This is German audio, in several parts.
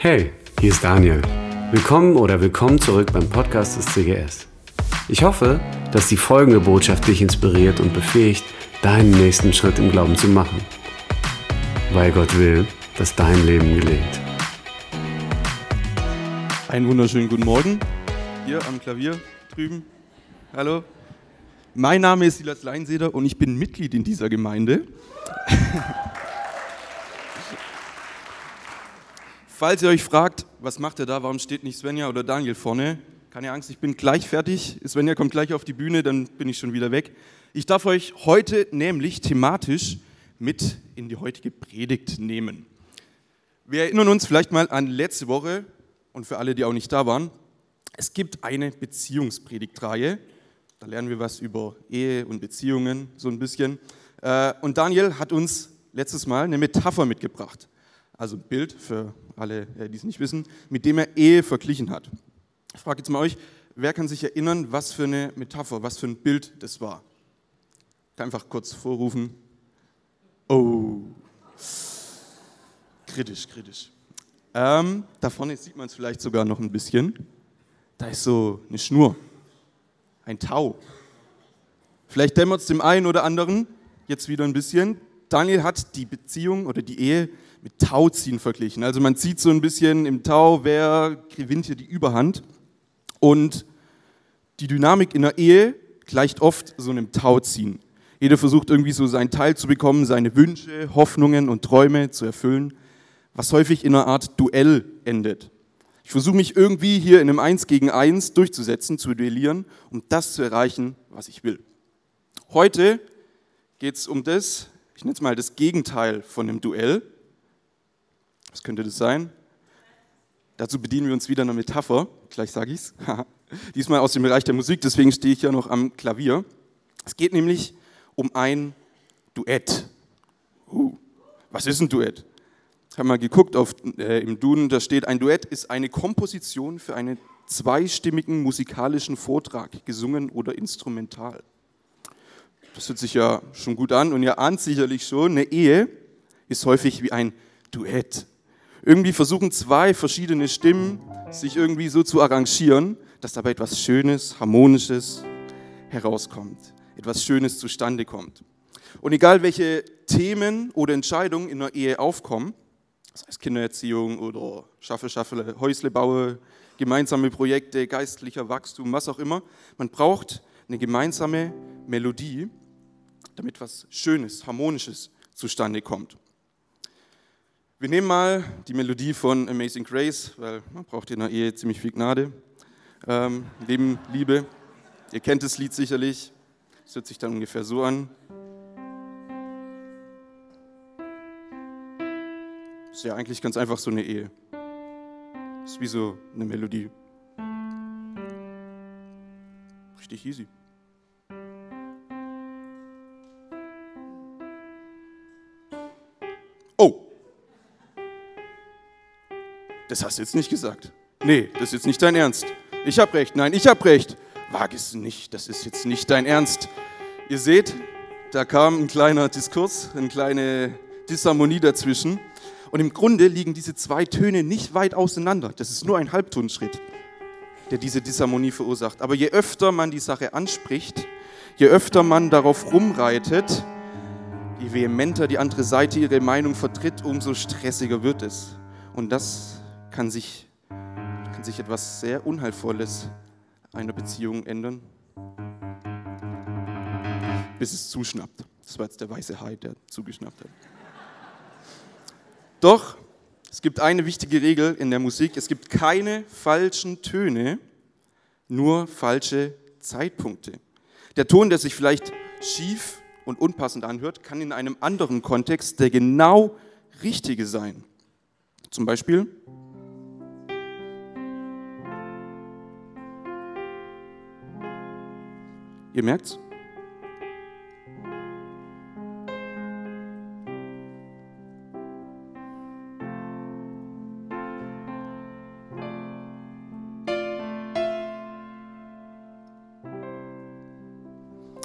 Hey, hier ist Daniel. Willkommen oder willkommen zurück beim Podcast des CGS. Ich hoffe, dass die folgende Botschaft dich inspiriert und befähigt, deinen nächsten Schritt im Glauben zu machen. Weil Gott will, dass dein Leben gelingt. Einen wunderschönen guten Morgen. Hier am Klavier drüben. Hallo. Mein Name ist Silas Leinseder und ich bin Mitglied in dieser Gemeinde. Falls ihr euch fragt, was macht er da, warum steht nicht Svenja oder Daniel vorne, keine Angst, ich bin gleich fertig. Svenja kommt gleich auf die Bühne, dann bin ich schon wieder weg. Ich darf euch heute nämlich thematisch mit in die heutige Predigt nehmen. Wir erinnern uns vielleicht mal an letzte Woche und für alle, die auch nicht da waren. Es gibt eine Beziehungspredigtreihe. Da lernen wir was über Ehe und Beziehungen so ein bisschen. Äh, und Daniel hat uns letztes Mal eine Metapher mitgebracht. Also ein Bild für alle, äh, die es nicht wissen, mit dem er Ehe verglichen hat. Ich frage jetzt mal euch, wer kann sich erinnern, was für eine Metapher, was für ein Bild das war? Kann einfach kurz vorrufen. Oh, kritisch, kritisch. Ähm, da vorne sieht man es vielleicht sogar noch ein bisschen. Da ist so eine Schnur ein Tau. Vielleicht dämmert es dem einen oder anderen jetzt wieder ein bisschen. Daniel hat die Beziehung oder die Ehe mit Tauziehen verglichen. Also man zieht so ein bisschen im Tau, wer gewinnt hier die Überhand. Und die Dynamik in der Ehe gleicht oft so einem Tauziehen. Jeder versucht irgendwie so seinen Teil zu bekommen, seine Wünsche, Hoffnungen und Träume zu erfüllen, was häufig in einer Art Duell endet. Ich versuche mich irgendwie hier in einem Eins gegen Eins durchzusetzen, zu duellieren, um das zu erreichen, was ich will. Heute geht es um das, ich nenne es mal das Gegenteil von einem Duell. Was könnte das sein? Dazu bedienen wir uns wieder einer Metapher, gleich sage ich es. Diesmal aus dem Bereich der Musik, deswegen stehe ich ja noch am Klavier. Es geht nämlich um ein Duett. Uh, was ist ein Duett? Ich habe mal geguckt auf, äh, im Duden, da steht, ein Duett ist eine Komposition für einen zweistimmigen musikalischen Vortrag, gesungen oder instrumental. Das hört sich ja schon gut an und ihr ahnt sicherlich schon, eine Ehe ist häufig wie ein Duett. Irgendwie versuchen zwei verschiedene Stimmen sich irgendwie so zu arrangieren, dass dabei etwas Schönes, Harmonisches herauskommt, etwas Schönes zustande kommt. Und egal welche Themen oder Entscheidungen in einer Ehe aufkommen, das heißt Kindererziehung oder Schaffe, Schaffe, Häusle baue, gemeinsame Projekte, geistlicher Wachstum, was auch immer. Man braucht eine gemeinsame Melodie, damit was Schönes, Harmonisches zustande kommt. Wir nehmen mal die Melodie von Amazing Grace, weil man braucht in der Ehe ziemlich viel Gnade. Ähm, Leben, Liebe. Ihr kennt das Lied sicherlich. Es hört sich dann ungefähr so an. Ist ja eigentlich ganz einfach so eine Ehe. Ist wie so eine Melodie. Richtig easy. Das hast du jetzt nicht gesagt. Nee, das ist jetzt nicht dein Ernst. Ich hab recht. Nein, ich hab recht. Wag es nicht. Das ist jetzt nicht dein Ernst. Ihr seht, da kam ein kleiner Diskurs, eine kleine Disharmonie dazwischen. Und im Grunde liegen diese zwei Töne nicht weit auseinander. Das ist nur ein Halbtonschritt, der diese Disharmonie verursacht. Aber je öfter man die Sache anspricht, je öfter man darauf rumreitet, je vehementer die andere Seite ihre Meinung vertritt, umso stressiger wird es. Und das kann sich, kann sich etwas sehr Unheilvolles einer Beziehung ändern, bis es zuschnappt. Das war jetzt der weiße Hai, der zugeschnappt hat. Doch es gibt eine wichtige Regel in der Musik. Es gibt keine falschen Töne, nur falsche Zeitpunkte. Der Ton, der sich vielleicht schief und unpassend anhört, kann in einem anderen Kontext der genau richtige sein. Zum Beispiel. Ihr merkt's?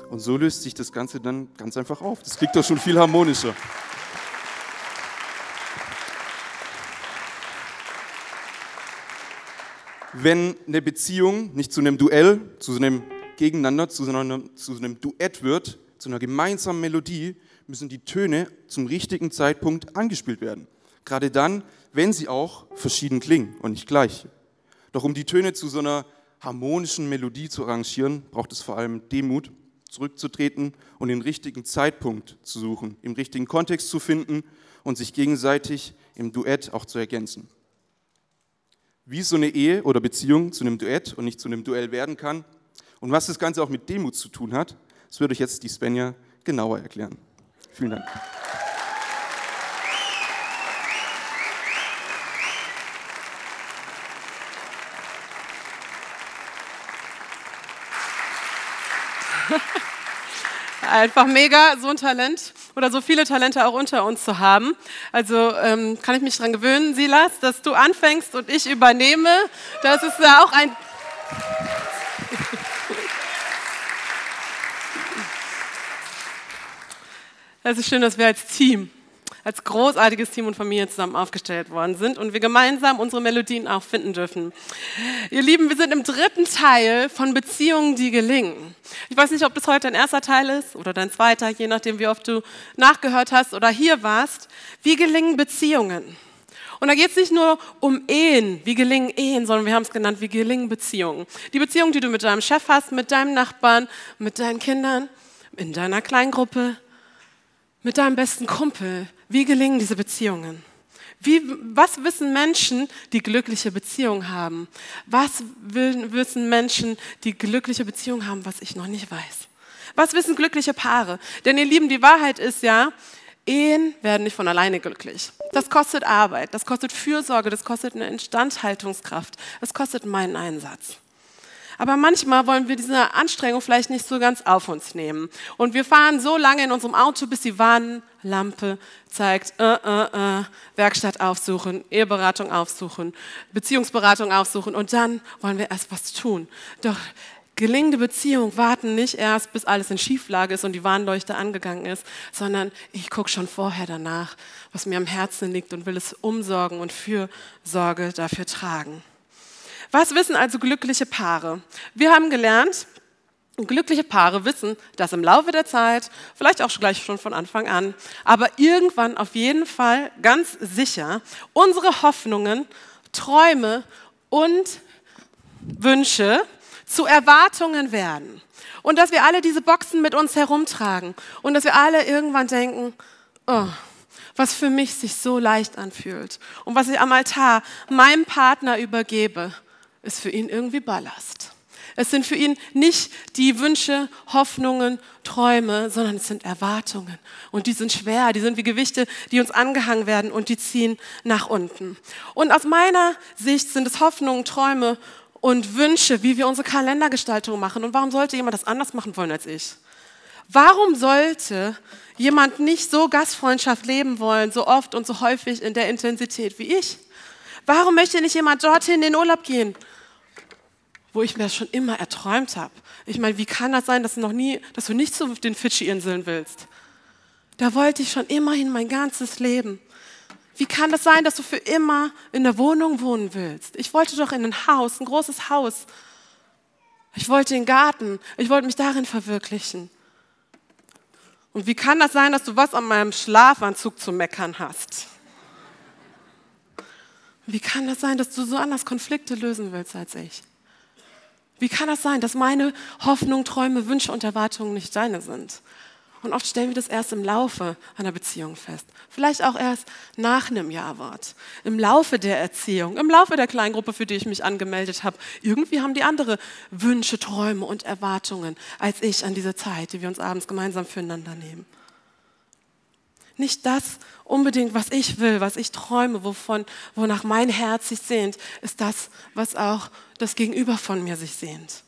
Und so löst sich das Ganze dann ganz einfach auf. Das klingt doch schon viel harmonischer. wenn eine Beziehung nicht zu einem Duell, zu einem Gegeneinander, zu einem, zu einem Duett wird, zu einer gemeinsamen Melodie, müssen die Töne zum richtigen Zeitpunkt angespielt werden. Gerade dann, wenn sie auch verschieden klingen und nicht gleich. Doch um die Töne zu so einer harmonischen Melodie zu arrangieren, braucht es vor allem Demut, zurückzutreten und den richtigen Zeitpunkt zu suchen, im richtigen Kontext zu finden und sich gegenseitig im Duett auch zu ergänzen. Wie so eine Ehe oder Beziehung zu einem Duett und nicht zu einem Duell werden kann und was das Ganze auch mit Demut zu tun hat, das würde euch jetzt die Svenja genauer erklären. Vielen Dank. Einfach mega, so ein Talent oder so viele Talente auch unter uns zu haben. Also ähm, kann ich mich daran gewöhnen, Silas, dass du anfängst und ich übernehme. Das ist ja auch ein... Es ist schön, dass wir als Team als großartiges Team und Familie zusammen aufgestellt worden sind und wir gemeinsam unsere Melodien auch finden dürfen. Ihr Lieben, wir sind im dritten Teil von Beziehungen, die gelingen. Ich weiß nicht, ob das heute dein erster Teil ist oder dein zweiter, je nachdem, wie oft du nachgehört hast oder hier warst. Wie gelingen Beziehungen? Und da geht es nicht nur um Ehen, wie gelingen Ehen, sondern wir haben es genannt, wie gelingen Beziehungen. Die Beziehung, die du mit deinem Chef hast, mit deinem Nachbarn, mit deinen Kindern, in deiner Kleingruppe, mit deinem besten Kumpel, wie gelingen diese Beziehungen? Wie, was wissen Menschen, die glückliche Beziehungen haben? Was wissen Menschen, die glückliche Beziehungen haben, was ich noch nicht weiß? Was wissen glückliche Paare? Denn ihr Lieben, die Wahrheit ist ja, Ehen werden nicht von alleine glücklich. Das kostet Arbeit, das kostet Fürsorge, das kostet eine Instandhaltungskraft, das kostet meinen Einsatz. Aber manchmal wollen wir diese Anstrengung vielleicht nicht so ganz auf uns nehmen. Und wir fahren so lange in unserem Auto, bis die Warnlampe zeigt, äh, äh, äh, Werkstatt aufsuchen, Eheberatung aufsuchen, Beziehungsberatung aufsuchen und dann wollen wir erst was tun. Doch gelingende Beziehungen warten nicht erst, bis alles in Schieflage ist und die Warnleuchte angegangen ist, sondern ich gucke schon vorher danach, was mir am Herzen liegt und will es umsorgen und Fürsorge dafür tragen. Was wissen also glückliche Paare? Wir haben gelernt, glückliche Paare wissen, dass im Laufe der Zeit, vielleicht auch gleich schon von Anfang an, aber irgendwann auf jeden Fall ganz sicher unsere Hoffnungen, Träume und Wünsche zu Erwartungen werden. Und dass wir alle diese Boxen mit uns herumtragen und dass wir alle irgendwann denken, oh, was für mich sich so leicht anfühlt und was ich am Altar meinem Partner übergebe, ist für ihn irgendwie Ballast. Es sind für ihn nicht die Wünsche, Hoffnungen, Träume, sondern es sind Erwartungen. Und die sind schwer, die sind wie Gewichte, die uns angehangen werden und die ziehen nach unten. Und aus meiner Sicht sind es Hoffnungen, Träume und Wünsche, wie wir unsere Kalendergestaltung machen. Und warum sollte jemand das anders machen wollen als ich? Warum sollte jemand nicht so Gastfreundschaft leben wollen, so oft und so häufig in der Intensität wie ich? Warum möchte nicht jemand dorthin in den Urlaub gehen? Wo ich mir das schon immer erträumt habe. Ich meine, wie kann das sein, dass du noch nie, dass du nicht zu den Fidschi-Inseln willst? Da wollte ich schon immerhin mein ganzes Leben. Wie kann das sein, dass du für immer in der Wohnung wohnen willst? Ich wollte doch in ein Haus, ein großes Haus. Ich wollte den Garten. Ich wollte mich darin verwirklichen. Und wie kann das sein, dass du was an meinem Schlafanzug zu meckern hast? Wie kann das sein, dass du so anders Konflikte lösen willst als ich? Wie kann das sein, dass meine Hoffnung, Träume, Wünsche und Erwartungen nicht deine sind? Und oft stellen wir das erst im Laufe einer Beziehung fest. Vielleicht auch erst nach einem Jawort. Im Laufe der Erziehung, im Laufe der Kleingruppe, für die ich mich angemeldet habe. Irgendwie haben die andere Wünsche, Träume und Erwartungen als ich an diese Zeit, die wir uns abends gemeinsam füreinander nehmen. Nicht das unbedingt, was ich will, was ich träume, wovon, wonach mein Herz sich sehnt, ist das, was auch das Gegenüber von mir sich sehnt.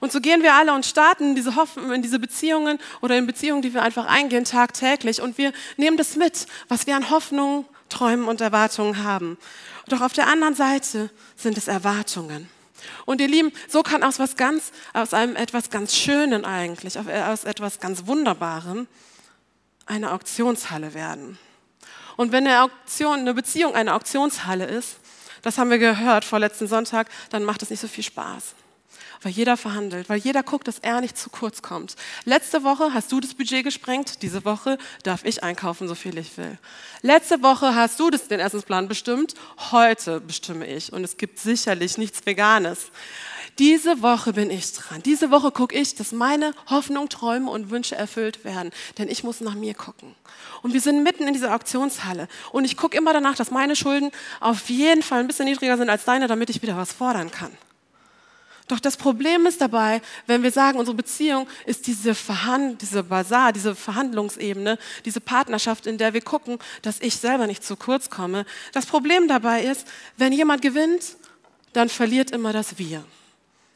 Und so gehen wir alle und starten in diese, Hoffen, in diese Beziehungen oder in Beziehungen, die wir einfach eingehen, tagtäglich. Und wir nehmen das mit, was wir an Hoffnungen, Träumen und Erwartungen haben. Doch auf der anderen Seite sind es Erwartungen. Und ihr Lieben, so kann aus, was ganz, aus einem etwas ganz Schönen eigentlich, aus etwas ganz Wunderbarem, eine Auktionshalle werden. Und wenn eine, Auktion, eine Beziehung eine Auktionshalle ist, das haben wir gehört vor letzten Sonntag, dann macht es nicht so viel Spaß. Weil jeder verhandelt, weil jeder guckt, dass er nicht zu kurz kommt. Letzte Woche hast du das Budget gesprengt, diese Woche darf ich einkaufen, so viel ich will. Letzte Woche hast du das, den Essensplan bestimmt, heute bestimme ich. Und es gibt sicherlich nichts Veganes. Diese Woche bin ich dran. Diese Woche gucke ich, dass meine Hoffnung, Träume und Wünsche erfüllt werden. Denn ich muss nach mir gucken. Und wir sind mitten in dieser Auktionshalle. Und ich gucke immer danach, dass meine Schulden auf jeden Fall ein bisschen niedriger sind als deine, damit ich wieder was fordern kann. Doch das Problem ist dabei, wenn wir sagen, unsere Beziehung ist diese, Verhand diese Basar, diese Verhandlungsebene, diese Partnerschaft, in der wir gucken, dass ich selber nicht zu kurz komme. Das Problem dabei ist, wenn jemand gewinnt, dann verliert immer das Wir.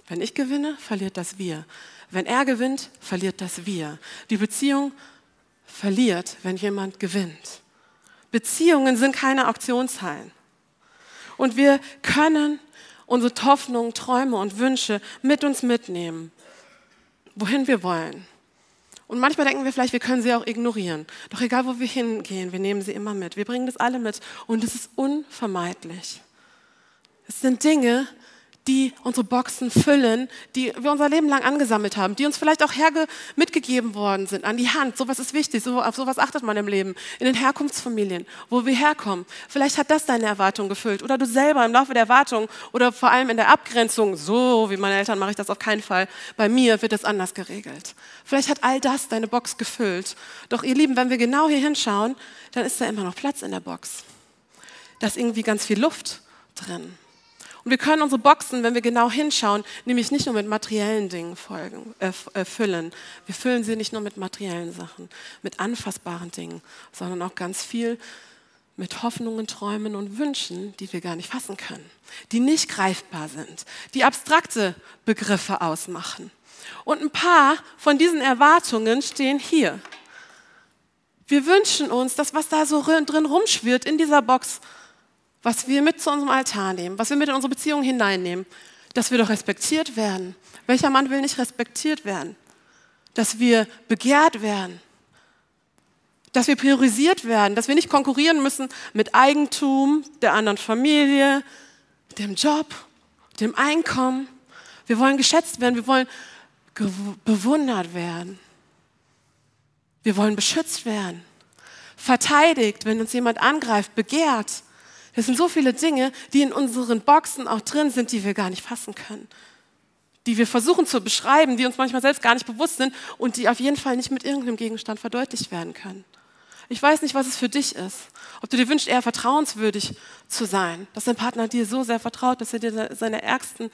Wenn ich gewinne, verliert das wir. Wenn er gewinnt, verliert das wir. Die Beziehung verliert, wenn jemand gewinnt. Beziehungen sind keine Auktionshallen. Und wir können unsere Hoffnungen, Träume und Wünsche mit uns mitnehmen, wohin wir wollen. Und manchmal denken wir vielleicht, wir können sie auch ignorieren. Doch egal, wo wir hingehen, wir nehmen sie immer mit. Wir bringen das alle mit und es ist unvermeidlich. Es sind Dinge, die unsere Boxen füllen, die wir unser Leben lang angesammelt haben, die uns vielleicht auch herge mitgegeben worden sind, an die Hand. Sowas ist wichtig, so, auf sowas achtet man im Leben, in den Herkunftsfamilien, wo wir herkommen. Vielleicht hat das deine Erwartung gefüllt oder du selber im Laufe der Erwartung oder vor allem in der Abgrenzung, so wie meine Eltern mache ich das auf keinen Fall, bei mir wird es anders geregelt. Vielleicht hat all das deine Box gefüllt. Doch ihr Lieben, wenn wir genau hier hinschauen, dann ist da immer noch Platz in der Box. Da ist irgendwie ganz viel Luft drin. Und wir können unsere Boxen, wenn wir genau hinschauen, nämlich nicht nur mit materiellen Dingen folgen, äh, äh, füllen. Wir füllen sie nicht nur mit materiellen Sachen, mit anfassbaren Dingen, sondern auch ganz viel mit Hoffnungen, Träumen und Wünschen, die wir gar nicht fassen können, die nicht greifbar sind, die abstrakte Begriffe ausmachen. Und ein paar von diesen Erwartungen stehen hier. Wir wünschen uns, dass was da so drin rumschwirrt in dieser Box, was wir mit zu unserem Altar nehmen, was wir mit in unsere Beziehung hineinnehmen, dass wir doch respektiert werden. Welcher Mann will nicht respektiert werden? Dass wir begehrt werden, dass wir priorisiert werden, dass wir nicht konkurrieren müssen mit Eigentum der anderen Familie, dem Job, dem Einkommen. Wir wollen geschätzt werden, wir wollen bewundert werden. Wir wollen beschützt werden, verteidigt, wenn uns jemand angreift, begehrt. Es sind so viele Dinge, die in unseren Boxen auch drin sind, die wir gar nicht fassen können. Die wir versuchen zu beschreiben, die uns manchmal selbst gar nicht bewusst sind und die auf jeden Fall nicht mit irgendeinem Gegenstand verdeutlicht werden können. Ich weiß nicht, was es für dich ist. Ob du dir wünschst, eher vertrauenswürdig zu sein, dass dein Partner dir so sehr vertraut, dass er dir seine ärgsten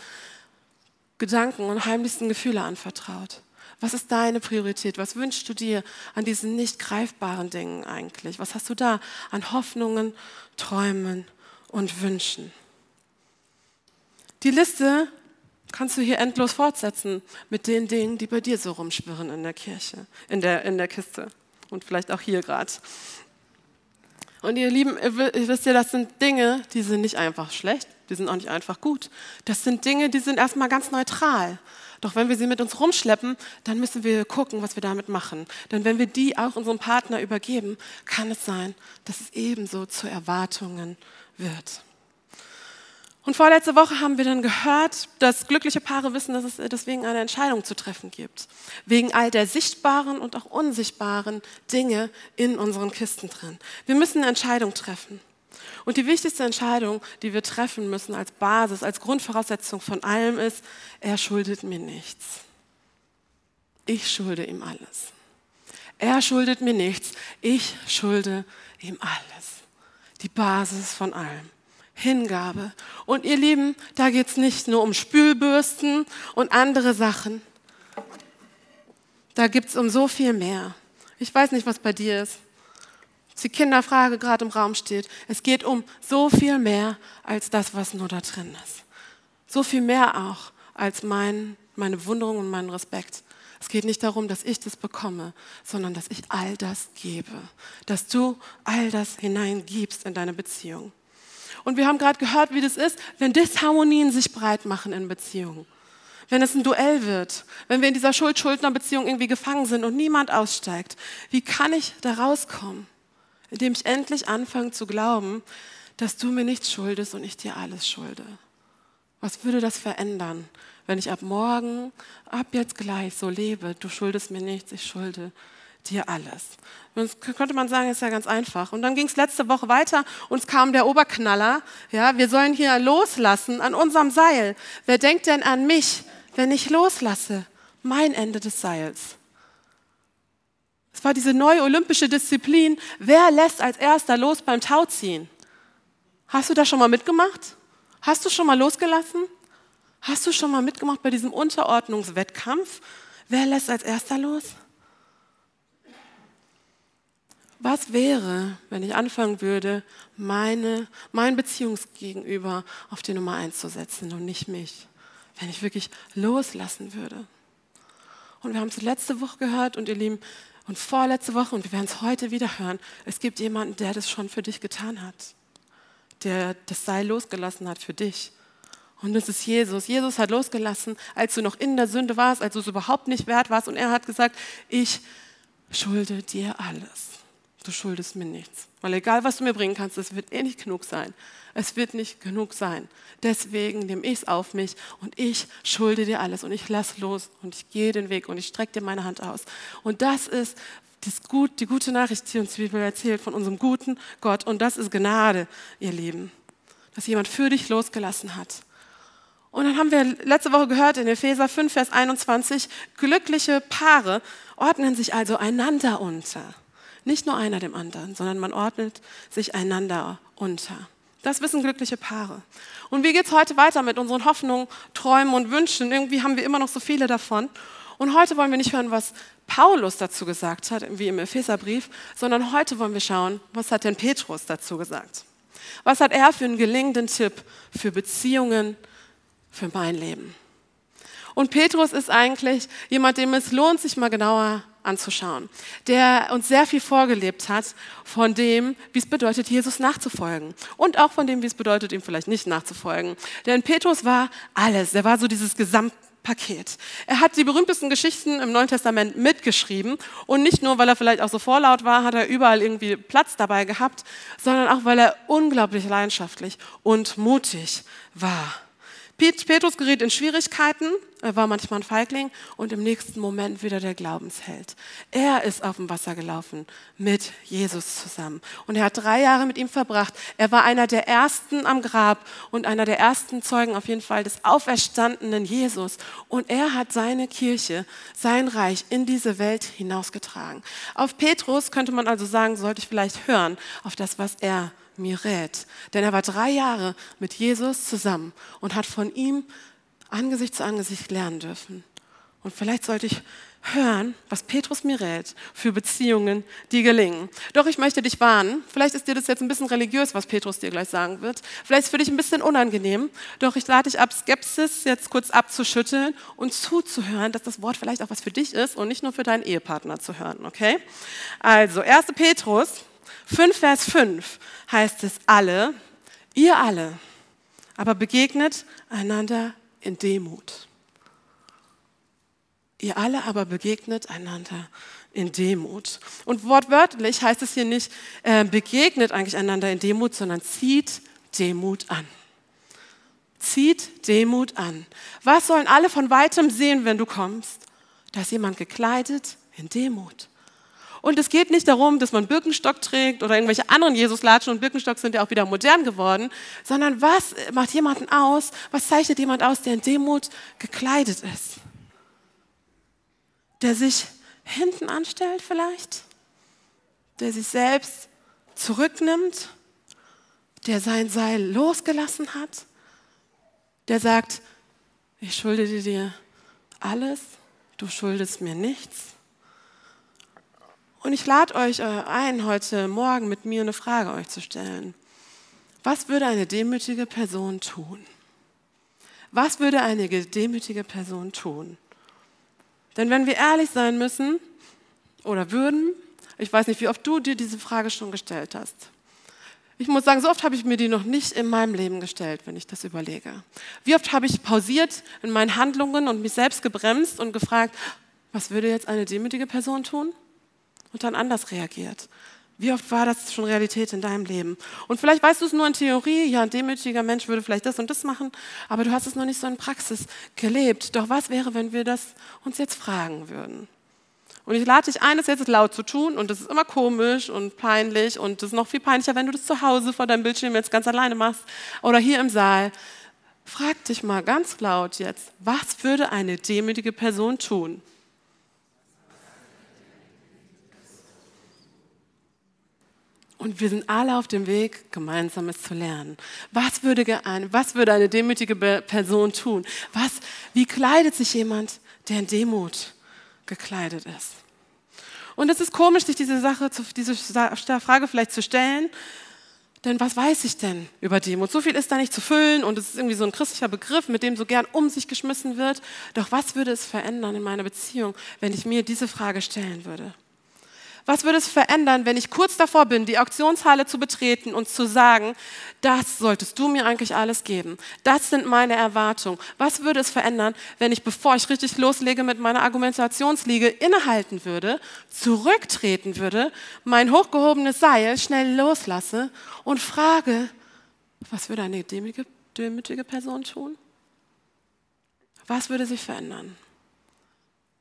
Gedanken und heimlichsten Gefühle anvertraut. Was ist deine Priorität? Was wünschst du dir an diesen nicht greifbaren Dingen eigentlich? Was hast du da an Hoffnungen, Träumen und Wünschen? Die Liste kannst du hier endlos fortsetzen mit den Dingen, die bei dir so rumschwirren in der Kirche, in der, in der Kiste und vielleicht auch hier gerade. Und ihr Lieben, ihr wisst ja, das sind Dinge, die sind nicht einfach schlecht, die sind auch nicht einfach gut. Das sind Dinge, die sind erstmal ganz neutral. Doch wenn wir sie mit uns rumschleppen, dann müssen wir gucken, was wir damit machen. Denn wenn wir die auch unserem Partner übergeben, kann es sein, dass es ebenso zu Erwartungen wird. Und vorletzte Woche haben wir dann gehört, dass glückliche Paare wissen, dass es deswegen eine Entscheidung zu treffen gibt. Wegen all der sichtbaren und auch unsichtbaren Dinge in unseren Kisten drin. Wir müssen eine Entscheidung treffen. Und die wichtigste Entscheidung, die wir treffen müssen als Basis, als Grundvoraussetzung von allem ist, er schuldet mir nichts. Ich schulde ihm alles. Er schuldet mir nichts. Ich schulde ihm alles. Die Basis von allem. Hingabe. Und ihr Lieben, da geht es nicht nur um Spülbürsten und andere Sachen. Da gibt es um so viel mehr. Ich weiß nicht, was bei dir ist die Kinderfrage gerade im Raum steht. Es geht um so viel mehr als das, was nur da drin ist. So viel mehr auch als mein, meine Wunderung und meinen Respekt. Es geht nicht darum, dass ich das bekomme, sondern dass ich all das gebe. Dass du all das hineingibst in deine Beziehung. Und wir haben gerade gehört, wie das ist, wenn Disharmonien sich breit machen in Beziehungen. Wenn es ein Duell wird, wenn wir in dieser Schuld-Schuldner-Beziehung irgendwie gefangen sind und niemand aussteigt, wie kann ich da rauskommen? Indem ich endlich anfange zu glauben, dass du mir nichts schuldest und ich dir alles schulde? Was würde das verändern, wenn ich ab morgen, ab jetzt gleich so lebe? Du schuldest mir nichts, ich schulde dir alles. Und könnte man sagen, ist ja ganz einfach. Und dann ging es letzte Woche weiter, uns kam der Oberknaller. Ja, wir sollen hier loslassen an unserem Seil. Wer denkt denn an mich, wenn ich loslasse? Mein Ende des Seils. Es war diese neue olympische Disziplin. Wer lässt als erster los beim Tauziehen? Hast du das schon mal mitgemacht? Hast du schon mal losgelassen? Hast du schon mal mitgemacht bei diesem Unterordnungswettkampf? Wer lässt als erster los? Was wäre, wenn ich anfangen würde, meine, mein Beziehungsgegenüber auf die Nummer eins zu setzen und nicht mich? Wenn ich wirklich loslassen würde. Und wir haben es letzte Woche gehört und ihr Lieben, und vorletzte Woche, und wir werden es heute wieder hören, es gibt jemanden, der das schon für dich getan hat. Der das Seil losgelassen hat für dich. Und das ist Jesus. Jesus hat losgelassen, als du noch in der Sünde warst, als du es überhaupt nicht wert warst. Und er hat gesagt, ich schulde dir alles du schuldest mir nichts. Weil egal, was du mir bringen kannst, es wird eh nicht genug sein. Es wird nicht genug sein. Deswegen nehme ich es auf mich und ich schulde dir alles und ich lass los und ich gehe den Weg und ich strecke dir meine Hand aus. Und das ist das Gut, die gute Nachricht, die uns die Bibel erzählt von unserem guten Gott. Und das ist Gnade, ihr Lieben. Dass jemand für dich losgelassen hat. Und dann haben wir letzte Woche gehört in Epheser 5, Vers 21, glückliche Paare ordnen sich also einander unter. Nicht nur einer dem anderen, sondern man ordnet sich einander unter. Das wissen glückliche Paare. Und wie geht es heute weiter mit unseren Hoffnungen, Träumen und Wünschen? Irgendwie haben wir immer noch so viele davon. Und heute wollen wir nicht hören, was Paulus dazu gesagt hat, wie im Epheserbrief, sondern heute wollen wir schauen, was hat denn Petrus dazu gesagt? Was hat er für einen gelingenden Tipp für Beziehungen, für mein Leben? Und Petrus ist eigentlich jemand, dem es lohnt, sich mal genauer anzuschauen, der uns sehr viel vorgelebt hat von dem, wie es bedeutet, Jesus nachzufolgen und auch von dem, wie es bedeutet, ihm vielleicht nicht nachzufolgen. Denn Petrus war alles, er war so dieses Gesamtpaket. Er hat die berühmtesten Geschichten im Neuen Testament mitgeschrieben und nicht nur, weil er vielleicht auch so vorlaut war, hat er überall irgendwie Platz dabei gehabt, sondern auch, weil er unglaublich leidenschaftlich und mutig war. Petrus geriet in Schwierigkeiten, er war manchmal ein Feigling und im nächsten Moment wieder der Glaubensheld. Er ist auf dem Wasser gelaufen mit Jesus zusammen und er hat drei Jahre mit ihm verbracht. Er war einer der ersten am Grab und einer der ersten Zeugen auf jeden Fall des auferstandenen Jesus und er hat seine Kirche, sein Reich in diese Welt hinausgetragen. Auf Petrus könnte man also sagen, sollte ich vielleicht hören auf das, was er mir rät. Denn er war drei Jahre mit Jesus zusammen und hat von ihm Angesicht zu Angesicht lernen dürfen. Und vielleicht sollte ich hören, was Petrus mir rät für Beziehungen, die gelingen. Doch ich möchte dich warnen. Vielleicht ist dir das jetzt ein bisschen religiös, was Petrus dir gleich sagen wird. Vielleicht ist es für dich ein bisschen unangenehm. Doch ich lade dich ab, Skepsis jetzt kurz abzuschütteln und zuzuhören, dass das Wort vielleicht auch was für dich ist und nicht nur für deinen Ehepartner zu hören. Okay? Also, 1. Petrus 5, Vers 5 heißt es alle, ihr alle, aber begegnet einander in Demut. Ihr alle aber begegnet einander in Demut. Und wortwörtlich heißt es hier nicht, äh, begegnet eigentlich einander in Demut, sondern zieht Demut an. Zieht Demut an. Was sollen alle von weitem sehen, wenn du kommst? Da ist jemand gekleidet in Demut. Und es geht nicht darum, dass man Birkenstock trägt oder irgendwelche anderen Jesuslatschen und Birkenstock sind ja auch wieder modern geworden, sondern was macht jemanden aus, was zeichnet jemand aus, der in Demut gekleidet ist? Der sich hinten anstellt vielleicht? Der sich selbst zurücknimmt? Der sein Seil losgelassen hat? Der sagt, ich schulde dir alles, du schuldest mir nichts? Und ich lade euch äh, ein, heute Morgen mit mir eine Frage euch zu stellen. Was würde eine demütige Person tun? Was würde eine demütige Person tun? Denn wenn wir ehrlich sein müssen oder würden, ich weiß nicht, wie oft du dir diese Frage schon gestellt hast. Ich muss sagen, so oft habe ich mir die noch nicht in meinem Leben gestellt, wenn ich das überlege. Wie oft habe ich pausiert in meinen Handlungen und mich selbst gebremst und gefragt, was würde jetzt eine demütige Person tun? Und dann anders reagiert. Wie oft war das schon Realität in deinem Leben? Und vielleicht weißt du es nur in Theorie, ja, ein demütiger Mensch würde vielleicht das und das machen, aber du hast es noch nicht so in Praxis gelebt. Doch was wäre, wenn wir das uns jetzt fragen würden? Und ich lade dich ein, das jetzt laut zu tun. Und das ist immer komisch und peinlich. Und das ist noch viel peinlicher, wenn du das zu Hause vor deinem Bildschirm jetzt ganz alleine machst oder hier im Saal. Frag dich mal ganz laut jetzt, was würde eine demütige Person tun? Und wir sind alle auf dem Weg, Gemeinsames zu lernen. Was würde, eine, was würde eine demütige Person tun? Was, wie kleidet sich jemand, der in Demut gekleidet ist? Und es ist komisch, sich diese Sache, diese Frage vielleicht zu stellen, denn was weiß ich denn über Demut? So viel ist da nicht zu füllen und es ist irgendwie so ein christlicher Begriff, mit dem so gern um sich geschmissen wird. Doch was würde es verändern in meiner Beziehung, wenn ich mir diese Frage stellen würde? Was würde es verändern, wenn ich kurz davor bin, die Auktionshalle zu betreten und zu sagen, das solltest du mir eigentlich alles geben. Das sind meine Erwartungen. Was würde es verändern, wenn ich, bevor ich richtig loslege mit meiner Argumentationsliege, innehalten würde, zurücktreten würde, mein hochgehobenes Seil schnell loslasse und frage, was würde eine demütige, demütige Person tun? Was würde sich verändern?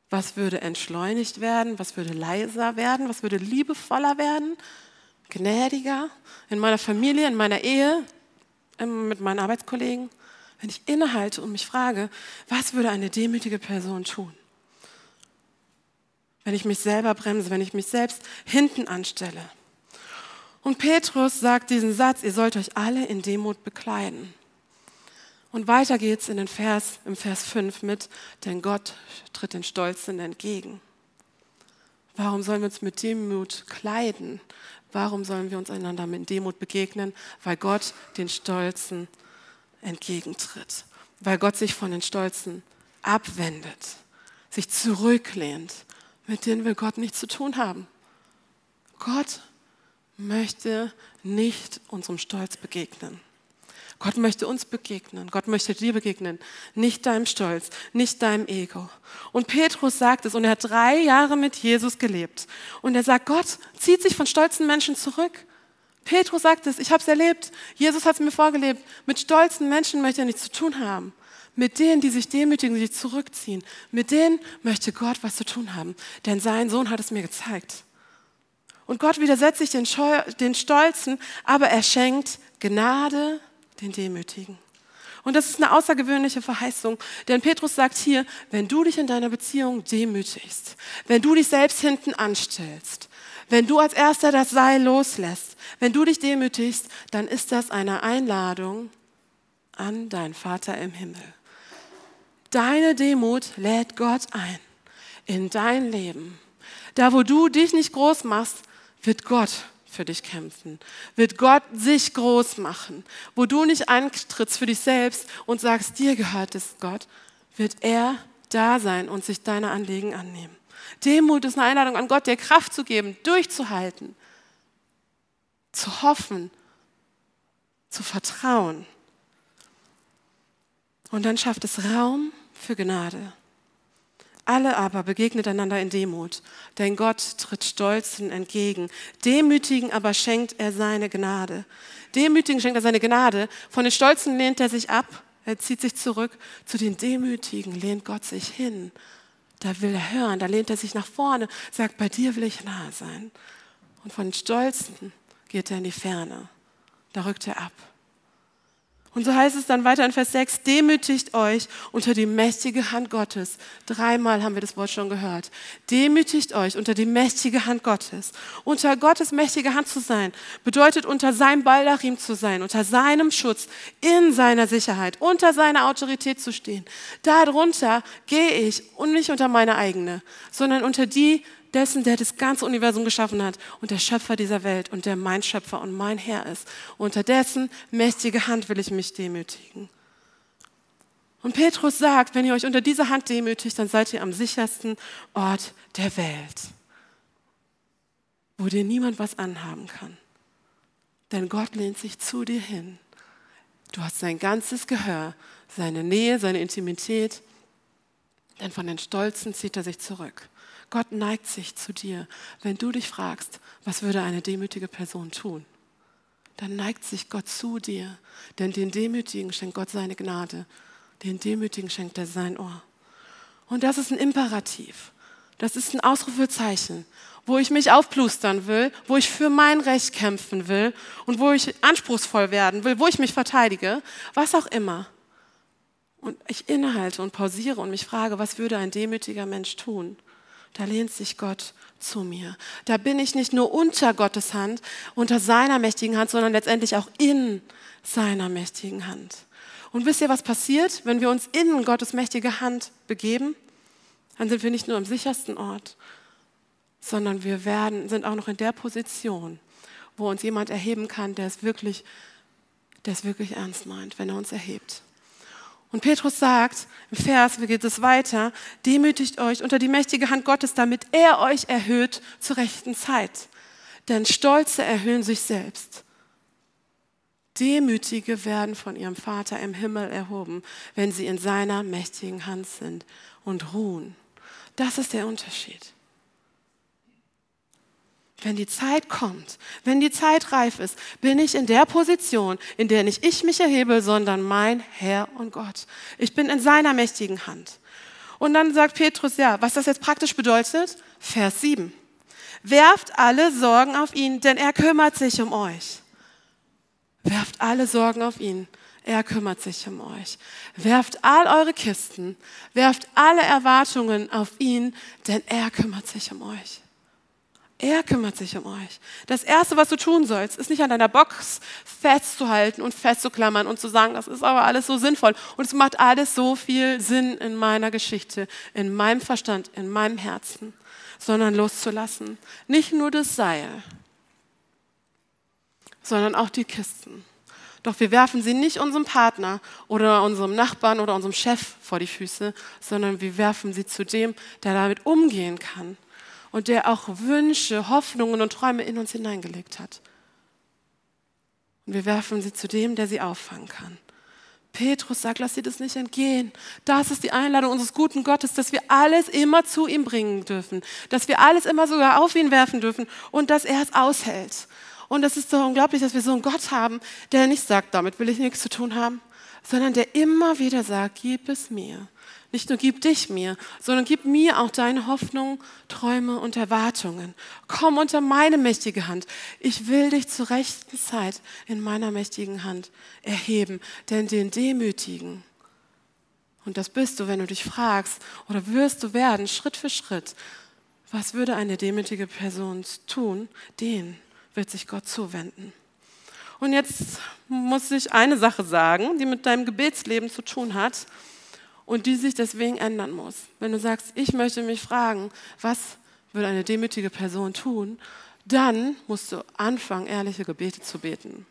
Was würde entschleunigt werden? Was würde leiser werden? Was würde liebevoller werden? Gnädiger? In meiner Familie, in meiner Ehe, mit meinen Arbeitskollegen? Wenn ich innehalte und mich frage, was würde eine demütige Person tun? Wenn ich mich selber bremse, wenn ich mich selbst hinten anstelle. Und Petrus sagt diesen Satz, ihr sollt euch alle in Demut bekleiden. Und weiter geht's in den Vers, im Vers 5 mit, denn Gott tritt den Stolzen entgegen. Warum sollen wir uns mit Demut kleiden? Warum sollen wir uns einander mit Demut begegnen? Weil Gott den Stolzen entgegentritt. Weil Gott sich von den Stolzen abwendet, sich zurücklehnt. Mit denen will Gott nichts zu tun haben. Gott möchte nicht unserem Stolz begegnen. Gott möchte uns begegnen. Gott möchte dir begegnen. Nicht deinem Stolz, nicht deinem Ego. Und Petrus sagt es und er hat drei Jahre mit Jesus gelebt. Und er sagt, Gott zieht sich von stolzen Menschen zurück. Petrus sagt es, ich habe es erlebt. Jesus hat es mir vorgelebt. Mit stolzen Menschen möchte er nichts zu tun haben. Mit denen, die sich demütigen, die sich zurückziehen, mit denen möchte Gott was zu tun haben. Denn sein Sohn hat es mir gezeigt. Und Gott widersetzt sich den, den Stolzen, aber er schenkt Gnade den Demütigen. Und das ist eine außergewöhnliche Verheißung, denn Petrus sagt hier, wenn du dich in deiner Beziehung demütigst, wenn du dich selbst hinten anstellst, wenn du als erster das Seil loslässt, wenn du dich demütigst, dann ist das eine Einladung an deinen Vater im Himmel. Deine Demut lädt Gott ein in dein Leben. Da, wo du dich nicht groß machst, wird Gott für dich kämpfen, wird Gott sich groß machen. Wo du nicht antrittst für dich selbst und sagst, dir gehört es Gott, wird er da sein und sich deiner Anliegen annehmen. Demut ist eine Einladung an Gott, dir Kraft zu geben, durchzuhalten, zu hoffen, zu vertrauen. Und dann schafft es Raum für Gnade. Alle aber begegnet einander in Demut, denn Gott tritt Stolzen entgegen. Demütigen aber schenkt er seine Gnade. Demütigen schenkt er seine Gnade. Von den Stolzen lehnt er sich ab, er zieht sich zurück. Zu den Demütigen lehnt Gott sich hin. Da will er hören, da lehnt er sich nach vorne, sagt, bei dir will ich nahe sein. Und von den Stolzen geht er in die Ferne. Da rückt er ab. Und so heißt es dann weiter in Vers 6, demütigt euch unter die mächtige Hand Gottes. Dreimal haben wir das Wort schon gehört. Demütigt euch unter die mächtige Hand Gottes. Unter Gottes mächtige Hand zu sein, bedeutet unter seinem Baldachim zu sein, unter seinem Schutz, in seiner Sicherheit, unter seiner Autorität zu stehen. Darunter gehe ich und nicht unter meine eigene, sondern unter die dessen, der das ganze Universum geschaffen hat und der Schöpfer dieser Welt und der mein Schöpfer und mein Herr ist. Unter dessen mächtige Hand will ich mich demütigen. Und Petrus sagt, wenn ihr euch unter dieser Hand demütigt, dann seid ihr am sichersten Ort der Welt, wo dir niemand was anhaben kann. Denn Gott lehnt sich zu dir hin. Du hast sein ganzes Gehör, seine Nähe, seine Intimität, denn von den Stolzen zieht er sich zurück. Gott neigt sich zu dir. Wenn du dich fragst, was würde eine demütige Person tun? Dann neigt sich Gott zu dir. Denn den Demütigen schenkt Gott seine Gnade. Den Demütigen schenkt er sein Ohr. Und das ist ein Imperativ. Das ist ein Ausrufezeichen, wo ich mich aufplustern will, wo ich für mein Recht kämpfen will und wo ich anspruchsvoll werden will, wo ich mich verteidige, was auch immer. Und ich innehalte und pausiere und mich frage, was würde ein demütiger Mensch tun? Da lehnt sich Gott zu mir. Da bin ich nicht nur unter Gottes Hand, unter seiner mächtigen Hand, sondern letztendlich auch in seiner mächtigen Hand. Und wisst ihr, was passiert, wenn wir uns in Gottes mächtige Hand begeben? Dann sind wir nicht nur am sichersten Ort, sondern wir werden, sind auch noch in der Position, wo uns jemand erheben kann, der es wirklich, der es wirklich ernst meint, wenn er uns erhebt. Und Petrus sagt im Vers, wie geht es weiter, demütigt euch unter die mächtige Hand Gottes, damit er euch erhöht zur rechten Zeit. Denn Stolze erhöhen sich selbst. Demütige werden von ihrem Vater im Himmel erhoben, wenn sie in seiner mächtigen Hand sind und ruhen. Das ist der Unterschied. Wenn die Zeit kommt, wenn die Zeit reif ist, bin ich in der Position, in der nicht ich mich erhebe, sondern mein Herr und Gott. Ich bin in seiner mächtigen Hand. Und dann sagt Petrus, ja, was das jetzt praktisch bedeutet? Vers 7. Werft alle Sorgen auf ihn, denn er kümmert sich um euch. Werft alle Sorgen auf ihn. Er kümmert sich um euch. Werft all eure Kisten, werft alle Erwartungen auf ihn, denn er kümmert sich um euch. Er kümmert sich um euch. Das Erste, was du tun sollst, ist nicht an deiner Box festzuhalten und festzuklammern und zu sagen, das ist aber alles so sinnvoll und es macht alles so viel Sinn in meiner Geschichte, in meinem Verstand, in meinem Herzen, sondern loszulassen. Nicht nur das Seil, sondern auch die Kisten. Doch wir werfen sie nicht unserem Partner oder unserem Nachbarn oder unserem Chef vor die Füße, sondern wir werfen sie zu dem, der damit umgehen kann und der auch Wünsche, Hoffnungen und Träume in uns hineingelegt hat. Und wir werfen sie zu dem, der sie auffangen kann. Petrus sagt, lass sie das nicht entgehen. Das ist die Einladung unseres guten Gottes, dass wir alles immer zu ihm bringen dürfen, dass wir alles immer sogar auf ihn werfen dürfen und dass er es aushält. Und es ist so unglaublich, dass wir so einen Gott haben, der nicht sagt, damit will ich nichts zu tun haben, sondern der immer wieder sagt, gib es mir. Nicht nur gib dich mir, sondern gib mir auch deine Hoffnungen, Träume und Erwartungen. Komm unter meine mächtige Hand. Ich will dich zur rechten Zeit in meiner mächtigen Hand erheben, denn den Demütigen, und das bist du, wenn du dich fragst, oder wirst du werden, Schritt für Schritt, was würde eine demütige Person tun? Den wird sich Gott zuwenden. Und jetzt muss ich eine Sache sagen, die mit deinem Gebetsleben zu tun hat und die sich deswegen ändern muss. Wenn du sagst, ich möchte mich fragen, was würde eine demütige Person tun, dann musst du anfangen, ehrliche Gebete zu beten.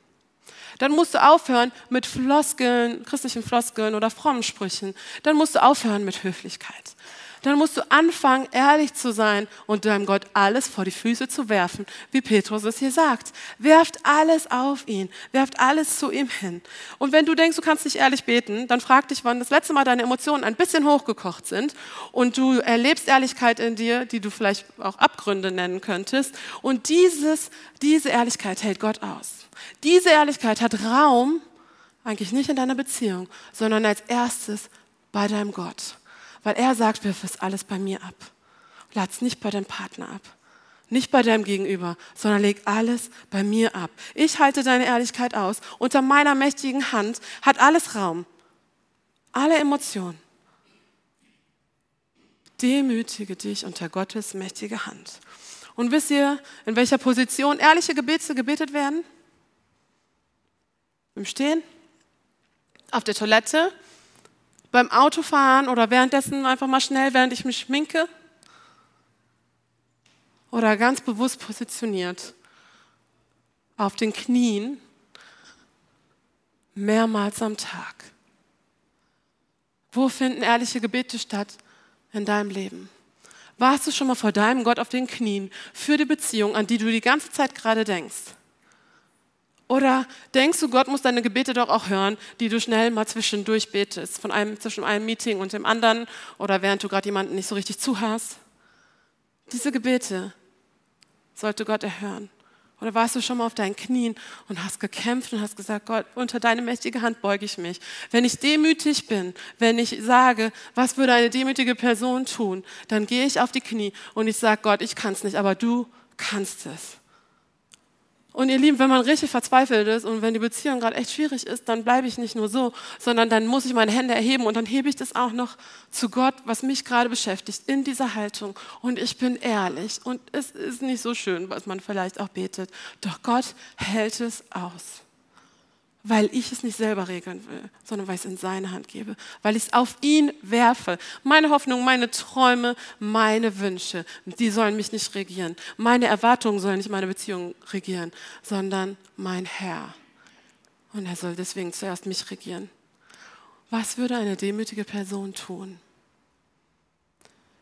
Dann musst du aufhören mit Floskeln, christlichen Floskeln oder frommen Sprüchen. Dann musst du aufhören mit Höflichkeit dann musst du anfangen, ehrlich zu sein und deinem Gott alles vor die Füße zu werfen, wie Petrus es hier sagt. Werft alles auf ihn, werft alles zu ihm hin. Und wenn du denkst, du kannst nicht ehrlich beten, dann frag dich, wann das letzte Mal deine Emotionen ein bisschen hochgekocht sind und du erlebst Ehrlichkeit in dir, die du vielleicht auch Abgründe nennen könntest. Und dieses, diese Ehrlichkeit hält Gott aus. Diese Ehrlichkeit hat Raum, eigentlich nicht in deiner Beziehung, sondern als erstes bei deinem Gott. Weil er sagt, wirf es alles bei mir ab. Lad es nicht bei deinem Partner ab. Nicht bei deinem Gegenüber, sondern leg alles bei mir ab. Ich halte deine Ehrlichkeit aus. Unter meiner mächtigen Hand hat alles Raum. Alle Emotionen. Demütige dich unter Gottes mächtige Hand. Und wisst ihr, in welcher Position ehrliche Gebete gebetet werden? Im Stehen? Auf der Toilette? Beim Autofahren oder währenddessen einfach mal schnell, während ich mich schminke? Oder ganz bewusst positioniert auf den Knien mehrmals am Tag? Wo finden ehrliche Gebete statt in deinem Leben? Warst du schon mal vor deinem Gott auf den Knien für die Beziehung, an die du die ganze Zeit gerade denkst? Oder denkst du, Gott muss deine Gebete doch auch hören, die du schnell mal zwischendurch betest, von einem, zwischen einem Meeting und dem anderen oder während du gerade jemanden nicht so richtig zuhörst? Diese Gebete sollte Gott erhören. Oder warst du schon mal auf deinen Knien und hast gekämpft und hast gesagt, Gott, unter deine mächtige Hand beuge ich mich. Wenn ich demütig bin, wenn ich sage, was würde eine demütige Person tun, dann gehe ich auf die Knie und ich sage, Gott, ich kann es nicht, aber du kannst es. Und ihr Lieben, wenn man richtig verzweifelt ist und wenn die Beziehung gerade echt schwierig ist, dann bleibe ich nicht nur so, sondern dann muss ich meine Hände erheben und dann hebe ich das auch noch zu Gott, was mich gerade beschäftigt, in dieser Haltung. Und ich bin ehrlich. Und es ist nicht so schön, was man vielleicht auch betet. Doch Gott hält es aus weil ich es nicht selber regeln will, sondern weil ich es in seine Hand gebe, weil ich es auf ihn werfe. Meine Hoffnung, meine Träume, meine Wünsche, die sollen mich nicht regieren. Meine Erwartungen sollen nicht meine Beziehung regieren, sondern mein Herr. Und er soll deswegen zuerst mich regieren. Was würde eine demütige Person tun?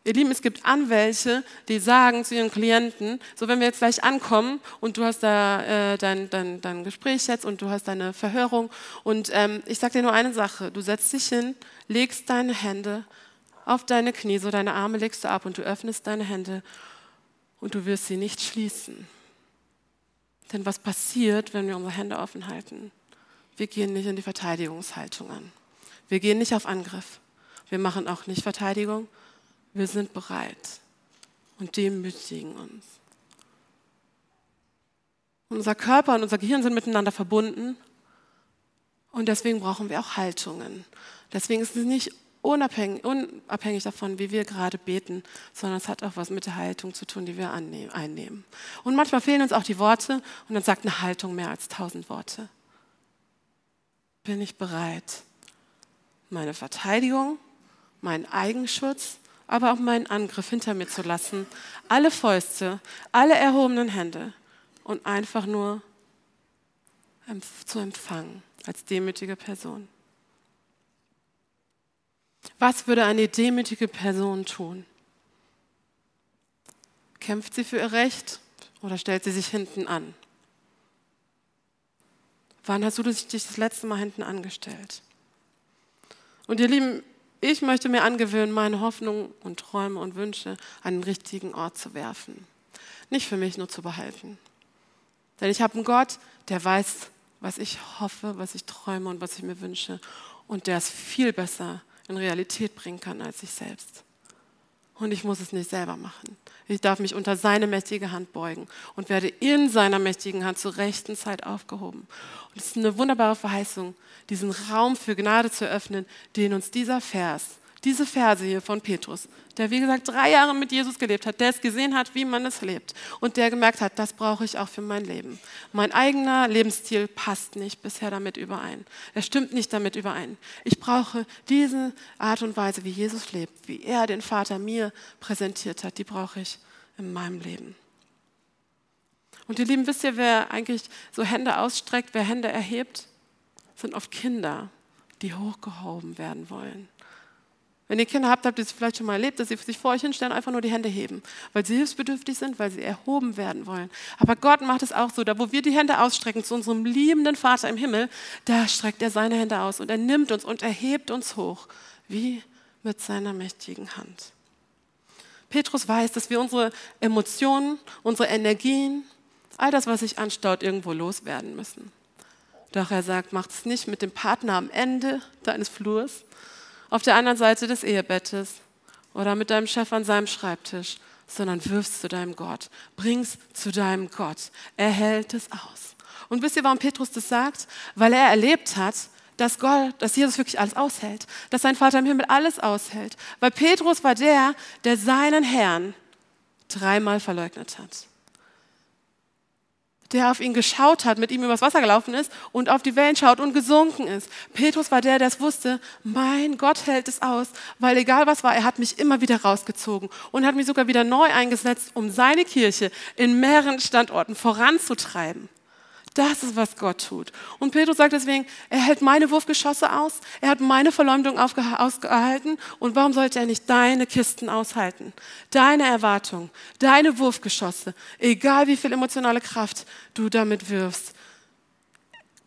Ihr Lieben, es gibt Anwälte, die sagen zu ihren Klienten, so wenn wir jetzt gleich ankommen und du hast da äh, dein, dein, dein Gespräch jetzt und du hast deine Verhörung und ähm, ich sage dir nur eine Sache, du setzt dich hin, legst deine Hände auf deine Knie, so deine Arme legst du ab und du öffnest deine Hände und du wirst sie nicht schließen. Denn was passiert, wenn wir unsere Hände offen halten? Wir gehen nicht in die Verteidigungshaltung an. Wir gehen nicht auf Angriff. Wir machen auch nicht Verteidigung, wir sind bereit und demütigen uns. Unser Körper und unser Gehirn sind miteinander verbunden und deswegen brauchen wir auch Haltungen. Deswegen ist es nicht unabhängig, unabhängig davon, wie wir gerade beten, sondern es hat auch was mit der Haltung zu tun, die wir einnehmen. Und manchmal fehlen uns auch die Worte und dann sagt eine Haltung mehr als tausend Worte. Bin ich bereit, meine Verteidigung, meinen Eigenschutz aber auch meinen Angriff hinter mir zu lassen. Alle Fäuste, alle erhobenen Hände und einfach nur zu empfangen als demütige Person. Was würde eine demütige Person tun? Kämpft sie für ihr Recht oder stellt sie sich hinten an? Wann hast du dich das letzte Mal hinten angestellt? Und ihr Lieben, ich möchte mir angewöhnen, meine Hoffnungen und Träume und Wünsche an den richtigen Ort zu werfen. Nicht für mich nur zu behalten. Denn ich habe einen Gott, der weiß, was ich hoffe, was ich träume und was ich mir wünsche. Und der es viel besser in Realität bringen kann als ich selbst. Und ich muss es nicht selber machen. Ich darf mich unter seine mächtige Hand beugen und werde in seiner mächtigen Hand zur rechten Zeit aufgehoben. Und es ist eine wunderbare Verheißung, diesen Raum für Gnade zu öffnen, den uns dieser Vers, diese Verse hier von Petrus, der wie gesagt drei Jahre mit Jesus gelebt hat, der es gesehen hat, wie man es lebt und der gemerkt hat, das brauche ich auch für mein Leben. Mein eigener Lebensstil passt nicht bisher damit überein. Er stimmt nicht damit überein. Ich brauche diese Art und Weise, wie Jesus lebt, wie er den Vater mir präsentiert hat, die brauche ich in meinem Leben. Und ihr Lieben, wisst ihr, wer eigentlich so Hände ausstreckt, wer Hände erhebt? sind oft Kinder, die hochgehoben werden wollen. Wenn ihr Kinder habt, habt ihr es vielleicht schon mal erlebt, dass sie sich vor euch hinstellen, einfach nur die Hände heben, weil sie hilfsbedürftig sind, weil sie erhoben werden wollen. Aber Gott macht es auch so, da wo wir die Hände ausstrecken zu unserem liebenden Vater im Himmel, da streckt er seine Hände aus und er nimmt uns und erhebt uns hoch, wie mit seiner mächtigen Hand. Petrus weiß, dass wir unsere Emotionen, unsere Energien, all das, was sich anstaut, irgendwo loswerden müssen. Doch er sagt, mach es nicht mit dem Partner am Ende deines Flurs, auf der anderen Seite des Ehebettes oder mit deinem Chef an seinem Schreibtisch, sondern wirfst zu deinem Gott, bring's zu deinem Gott. Er hält es aus. Und wisst ihr, warum Petrus das sagt? Weil er erlebt hat, dass Gott, dass Jesus wirklich alles aushält, dass sein Vater im Himmel alles aushält. Weil Petrus war der, der seinen Herrn dreimal verleugnet hat der auf ihn geschaut hat, mit ihm übers Wasser gelaufen ist und auf die Wellen schaut und gesunken ist. Petrus war der, der es wusste, mein Gott hält es aus, weil egal was war, er hat mich immer wieder rausgezogen und hat mich sogar wieder neu eingesetzt, um seine Kirche in mehreren Standorten voranzutreiben. Das ist, was Gott tut. Und Petrus sagt deswegen, er hält meine Wurfgeschosse aus, er hat meine Verleumdung ausgehalten und warum sollte er nicht deine Kisten aushalten? Deine Erwartung, deine Wurfgeschosse, egal wie viel emotionale Kraft du damit wirfst.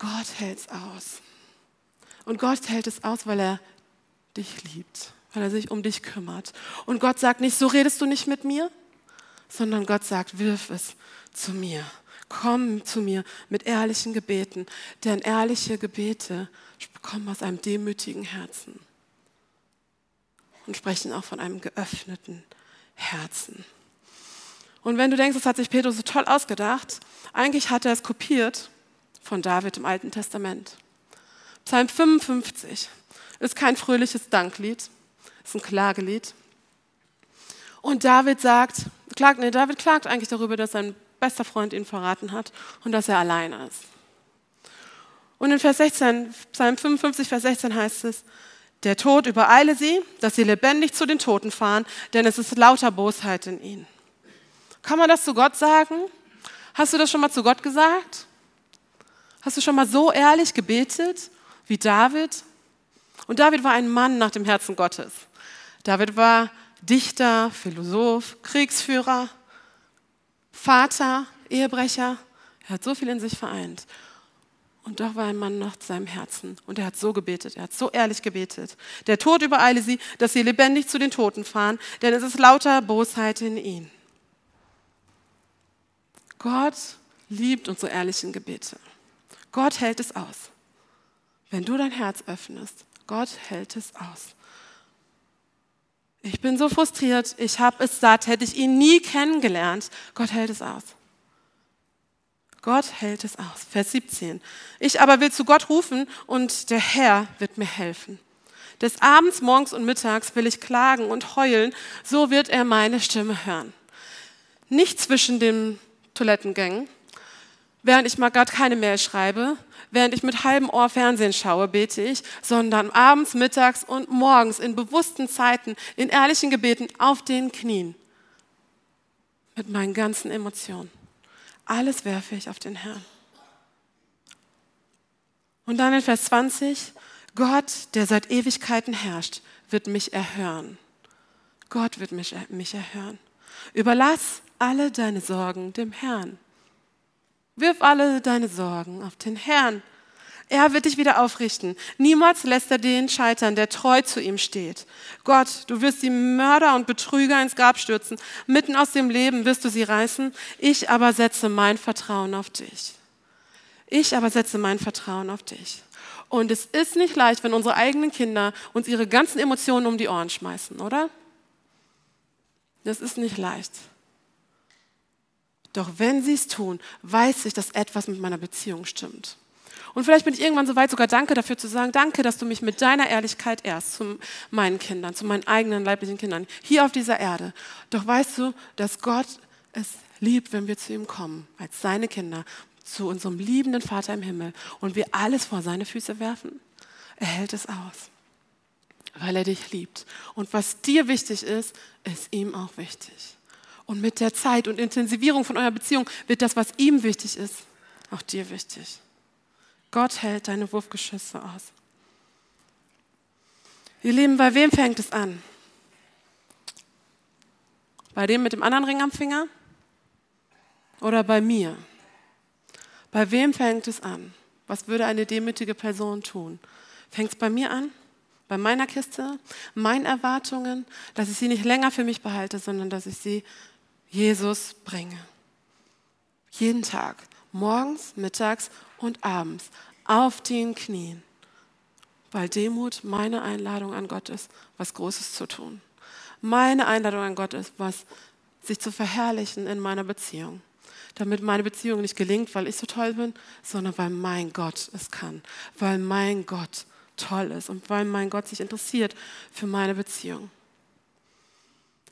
Gott hält es aus. Und Gott hält es aus, weil er dich liebt, weil er sich um dich kümmert. Und Gott sagt nicht, so redest du nicht mit mir, sondern Gott sagt, wirf es zu mir. Komm zu mir mit ehrlichen Gebeten, denn ehrliche Gebete kommen aus einem demütigen Herzen und sprechen auch von einem geöffneten Herzen. Und wenn du denkst, das hat sich Petrus so toll ausgedacht, eigentlich hat er es kopiert von David im Alten Testament. Psalm 55 ist kein fröhliches Danklied, ist ein Klagelied. Und David sagt, klagt, nee, David klagt eigentlich darüber, dass sein bester Freund ihn verraten hat und dass er alleine ist. Und in Vers 16, Psalm 55, Vers 16 heißt es, der Tod übereile sie, dass sie lebendig zu den Toten fahren, denn es ist lauter Bosheit in ihnen. Kann man das zu Gott sagen? Hast du das schon mal zu Gott gesagt? Hast du schon mal so ehrlich gebetet wie David? Und David war ein Mann nach dem Herzen Gottes. David war Dichter, Philosoph, Kriegsführer, Vater, Ehebrecher. Er hat so viel in sich vereint. Und doch war ein Mann nach seinem Herzen. Und er hat so gebetet, er hat so ehrlich gebetet. Der Tod übereile sie, dass sie lebendig zu den Toten fahren, denn es ist lauter Bosheit in ihnen. Gott liebt unsere ehrlichen Gebete. Gott hält es aus. Wenn du dein Herz öffnest, Gott hält es aus. Ich bin so frustriert, ich habe es satt, hätte ich ihn nie kennengelernt. Gott hält es aus. Gott hält es aus. Vers 17. Ich aber will zu Gott rufen und der Herr wird mir helfen. Des Abends, morgens und mittags will ich klagen und heulen, so wird er meine Stimme hören. Nicht zwischen den Toilettengängen, während ich mal gerade keine Mail schreibe, während ich mit halbem Ohr Fernsehen schaue, bete ich, sondern abends, mittags und morgens in bewussten Zeiten, in ehrlichen Gebeten auf den Knien. Mit meinen ganzen Emotionen. Alles werfe ich auf den Herrn. Und dann in Vers 20, Gott, der seit Ewigkeiten herrscht, wird mich erhören. Gott wird mich, mich erhören. Überlass alle deine Sorgen dem Herrn. Wirf alle deine Sorgen auf den Herrn. Er wird dich wieder aufrichten. Niemals lässt er den scheitern, der treu zu ihm steht. Gott, du wirst die Mörder und Betrüger ins Grab stürzen. Mitten aus dem Leben wirst du sie reißen. Ich aber setze mein Vertrauen auf dich. Ich aber setze mein Vertrauen auf dich. Und es ist nicht leicht, wenn unsere eigenen Kinder uns ihre ganzen Emotionen um die Ohren schmeißen, oder? Das ist nicht leicht. Doch wenn sie es tun, weiß ich, dass etwas mit meiner Beziehung stimmt. Und vielleicht bin ich irgendwann so weit, sogar Danke dafür zu sagen, danke, dass du mich mit deiner Ehrlichkeit ehrst zu meinen Kindern, zu meinen eigenen leiblichen Kindern, hier auf dieser Erde. Doch weißt du, dass Gott es liebt, wenn wir zu ihm kommen, als seine Kinder, zu unserem liebenden Vater im Himmel und wir alles vor seine Füße werfen? Er hält es aus, weil er dich liebt. Und was dir wichtig ist, ist ihm auch wichtig. Und mit der Zeit und Intensivierung von eurer Beziehung wird das, was ihm wichtig ist, auch dir wichtig. Gott hält deine Wurfgeschüsse aus. Ihr Lieben, bei wem fängt es an? Bei dem mit dem anderen Ring am Finger? Oder bei mir? Bei wem fängt es an? Was würde eine demütige Person tun? Fängt es bei mir an? Bei meiner Kiste? Meinen Erwartungen? Dass ich sie nicht länger für mich behalte, sondern dass ich sie Jesus bringe. Jeden Tag, morgens, mittags und abends, auf den Knien, weil Demut meine Einladung an Gott ist, was Großes zu tun. Meine Einladung an Gott ist, was sich zu verherrlichen in meiner Beziehung. Damit meine Beziehung nicht gelingt, weil ich so toll bin, sondern weil mein Gott es kann. Weil mein Gott toll ist und weil mein Gott sich interessiert für meine Beziehung.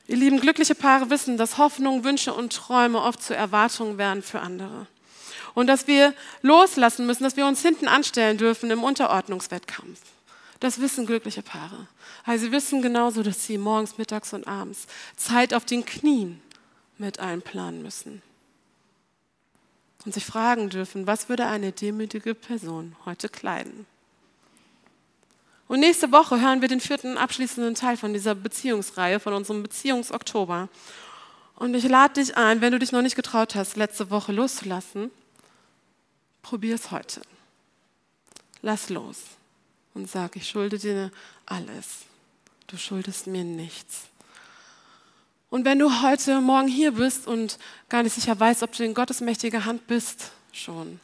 Ihr lieben, glückliche Paare wissen, dass Hoffnung, Wünsche und Träume oft zu Erwartungen werden für andere. Und dass wir loslassen müssen, dass wir uns hinten anstellen dürfen im Unterordnungswettkampf. Das wissen glückliche Paare. Also sie wissen genauso, dass sie morgens, mittags und abends Zeit auf den Knien mit einplanen müssen. Und sich fragen dürfen, was würde eine demütige Person heute kleiden? Und nächste Woche hören wir den vierten abschließenden Teil von dieser Beziehungsreihe, von unserem Beziehungsoktober. Und ich lade dich ein, wenn du dich noch nicht getraut hast, letzte Woche loszulassen, probier es heute. Lass los und sag, ich schulde dir alles. Du schuldest mir nichts. Und wenn du heute Morgen hier bist und gar nicht sicher weißt, ob du in Gottes mächtiger Hand bist, schon,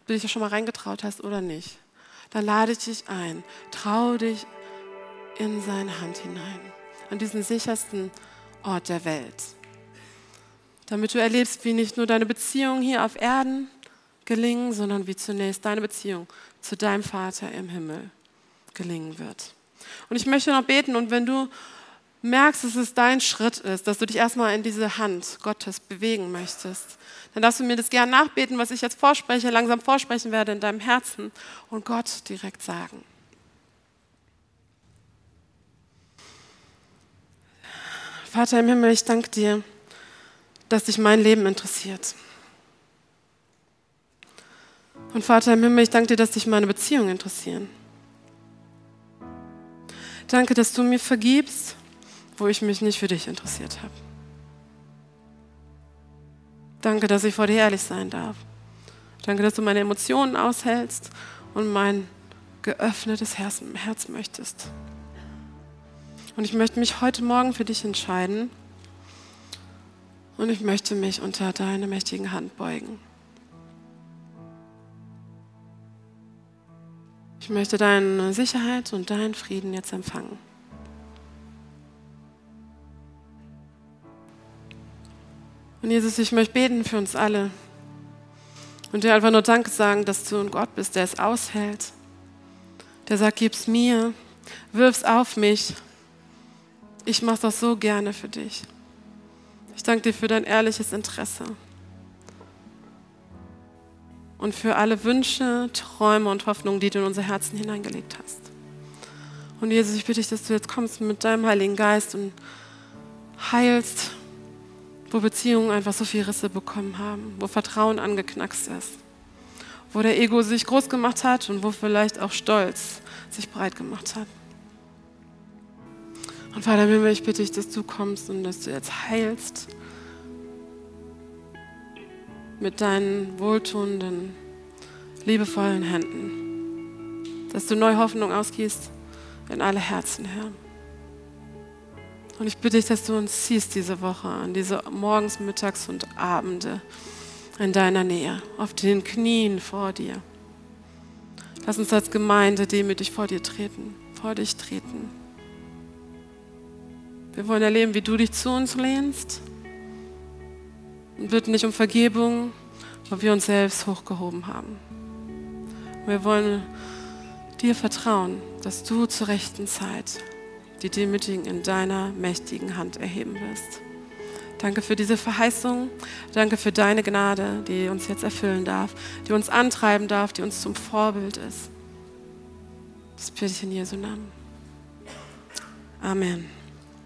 ob du dich ja schon mal reingetraut hast oder nicht, dann lade ich dich ein. Trau dich in seine Hand hinein, an diesen sichersten Ort der Welt. Damit du erlebst, wie nicht nur deine Beziehungen hier auf Erden gelingen, sondern wie zunächst deine Beziehung zu deinem Vater im Himmel gelingen wird. Und ich möchte noch beten und wenn du merkst, dass es dein Schritt ist, dass du dich erstmal in diese Hand Gottes bewegen möchtest, dann darfst du mir das gerne nachbeten, was ich jetzt vorspreche, langsam vorsprechen werde in deinem Herzen und Gott direkt sagen. Vater im Himmel, ich danke dir, dass dich mein Leben interessiert. Und Vater im Himmel, ich danke dir, dass dich meine Beziehungen interessieren. Danke, dass du mir vergibst, wo ich mich nicht für dich interessiert habe. Danke, dass ich vor dir ehrlich sein darf. Danke, dass du meine Emotionen aushältst und mein geöffnetes Herz, Herz möchtest. Und ich möchte mich heute Morgen für dich entscheiden und ich möchte mich unter deine mächtigen Hand beugen. Ich möchte deine Sicherheit und deinen Frieden jetzt empfangen. Und Jesus, ich möchte beten für uns alle und dir einfach nur Danke sagen, dass du ein Gott bist, der es aushält. Der sagt, gib's mir, wirf's auf mich. Ich mache das so gerne für dich. Ich danke dir für dein ehrliches Interesse und für alle Wünsche, Träume und Hoffnungen, die du in unser Herzen hineingelegt hast. Und Jesus, ich bitte dich, dass du jetzt kommst mit deinem Heiligen Geist und heilst, wo Beziehungen einfach so viel Risse bekommen haben, wo Vertrauen angeknackst ist, wo der Ego sich groß gemacht hat und wo vielleicht auch Stolz sich breit gemacht hat. Und Vater Himmel, ich bitte dich, dass du kommst und dass du jetzt heilst mit deinen wohltuenden, liebevollen Händen. Dass du neue Hoffnung ausgießt in alle Herzen, Herr. Und ich bitte dich, dass du uns ziehst diese Woche an diese Morgens, Mittags und Abende in deiner Nähe, auf den Knien vor dir. Lass uns als Gemeinde demütig vor dir treten, vor dich treten. Wir wollen erleben, wie du dich zu uns lehnst und bitten nicht um Vergebung, weil wir uns selbst hochgehoben haben. Wir wollen dir vertrauen, dass du zur rechten Zeit die Demütigen in deiner mächtigen Hand erheben wirst. Danke für diese Verheißung. Danke für deine Gnade, die uns jetzt erfüllen darf, die uns antreiben darf, die uns zum Vorbild ist. Das bitte ich in Jesu Namen. Amen.